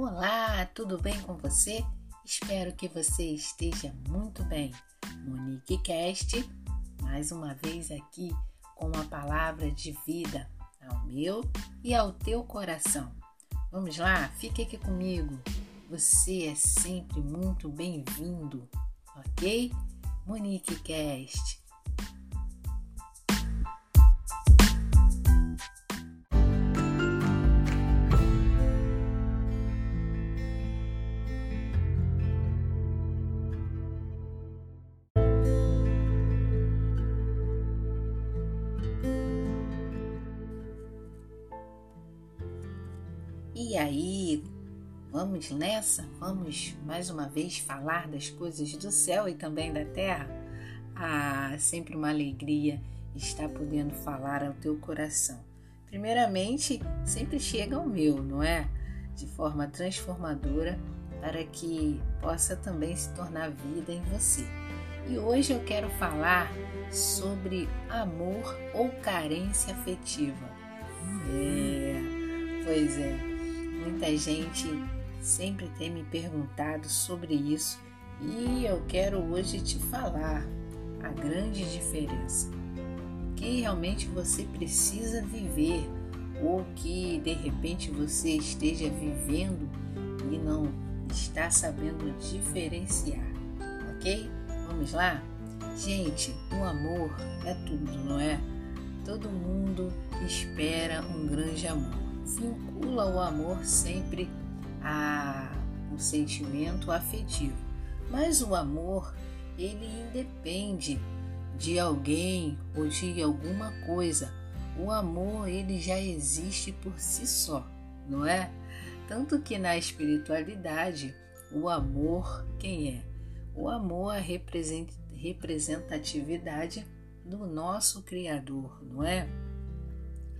Olá, tudo bem com você? Espero que você esteja muito bem. Monique Cast, mais uma vez aqui com uma palavra de vida ao meu e ao teu coração. Vamos lá, fique aqui comigo. Você é sempre muito bem-vindo, ok? Monique Cast. E aí, vamos nessa? Vamos mais uma vez falar das coisas do céu e também da terra? Ah, sempre uma alegria estar podendo falar ao teu coração. Primeiramente, sempre chega ao meu, não é? De forma transformadora para que possa também se tornar vida em você. E hoje eu quero falar sobre amor ou carência afetiva. É, pois é. Muita gente sempre tem me perguntado sobre isso e eu quero hoje te falar a grande diferença. Que realmente você precisa viver ou que de repente você esteja vivendo e não está sabendo diferenciar, ok? Vamos lá? Gente, o amor é tudo, não é? Todo mundo espera um grande amor vincula o amor sempre a um sentimento afetivo. Mas o amor, ele independe de alguém ou de alguma coisa. O amor, ele já existe por si só, não é? Tanto que na espiritualidade, o amor, quem é? O amor é a representatividade do nosso Criador, não é?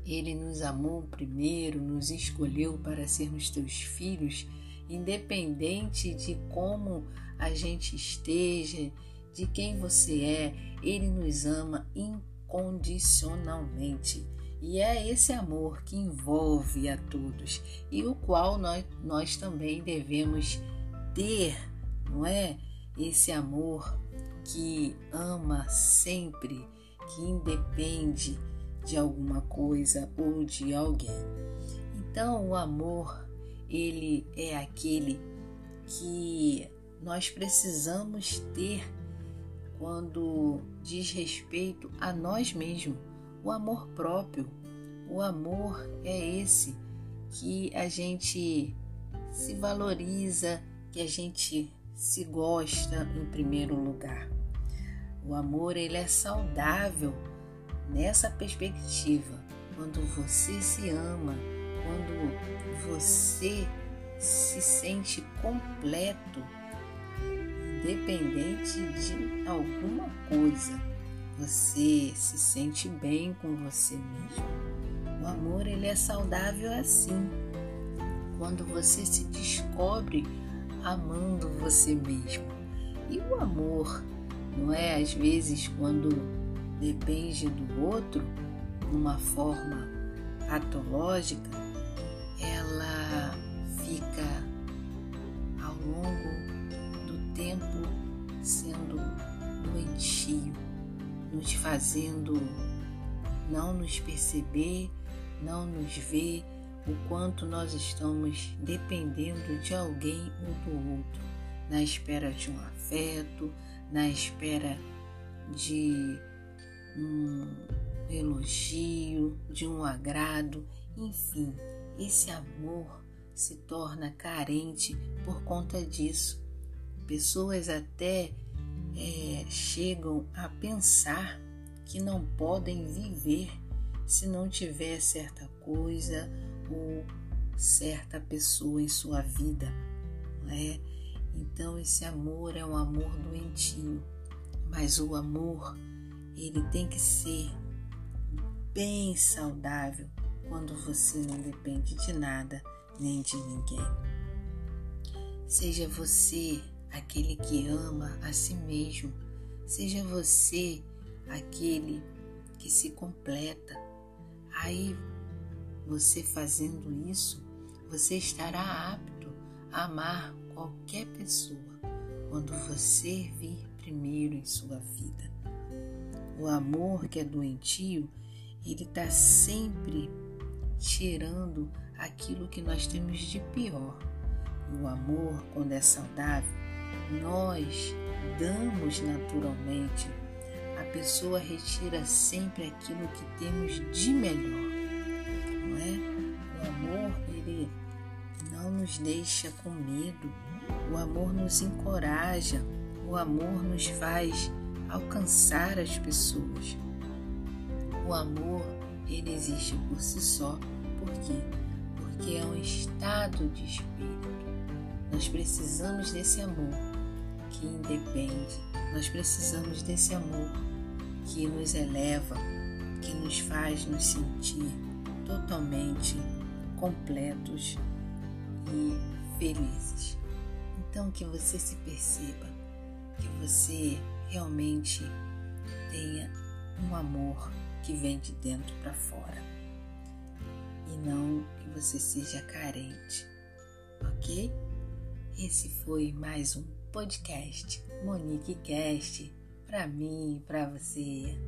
Ele nos amou primeiro, nos escolheu para sermos teus filhos, independente de como a gente esteja, de quem você é, ele nos ama incondicionalmente. E é esse amor que envolve a todos e o qual nós, nós também devemos ter, não é? Esse amor que ama sempre, que independe de alguma coisa ou de alguém. Então, o amor, ele é aquele que nós precisamos ter quando diz respeito a nós mesmos, o amor próprio. O amor é esse que a gente se valoriza, que a gente se gosta em primeiro lugar. O amor ele é saudável nessa perspectiva, quando você se ama, quando você se sente completo, independente de alguma coisa, você se sente bem com você mesmo. O amor ele é saudável assim, quando você se descobre amando você mesmo. E o amor não é às vezes quando depende do outro, numa forma patológica, ela fica ao longo do tempo sendo doentio, nos fazendo não nos perceber, não nos ver o quanto nós estamos dependendo de alguém ou do outro, na espera de um afeto, na espera de um elogio, de um agrado, enfim, esse amor se torna carente por conta disso. Pessoas até é, chegam a pensar que não podem viver se não tiver certa coisa ou certa pessoa em sua vida, né? Então esse amor é um amor doentio, mas o amor ele tem que ser bem saudável quando você não depende de nada nem de ninguém. Seja você aquele que ama a si mesmo, seja você aquele que se completa. Aí, você fazendo isso, você estará apto amar qualquer pessoa quando você vir primeiro em sua vida. O amor que é doentio, ele está sempre tirando aquilo que nós temos de pior. E o amor, quando é saudável, nós damos naturalmente. A pessoa retira sempre aquilo que temos de melhor, não é? O amor, ele não nos deixa com medo. O amor nos encoraja. O amor nos faz alcançar as pessoas. O amor, ele existe por si só. Por quê? Porque é um estado de espírito. Nós precisamos desse amor que independe. Nós precisamos desse amor que nos eleva, que nos faz nos sentir totalmente completos e felizes. Então que você se perceba, que você realmente tenha um amor que vem de dentro para fora e não que você seja carente, ok? Esse foi mais um podcast Monique Cast para mim, para você.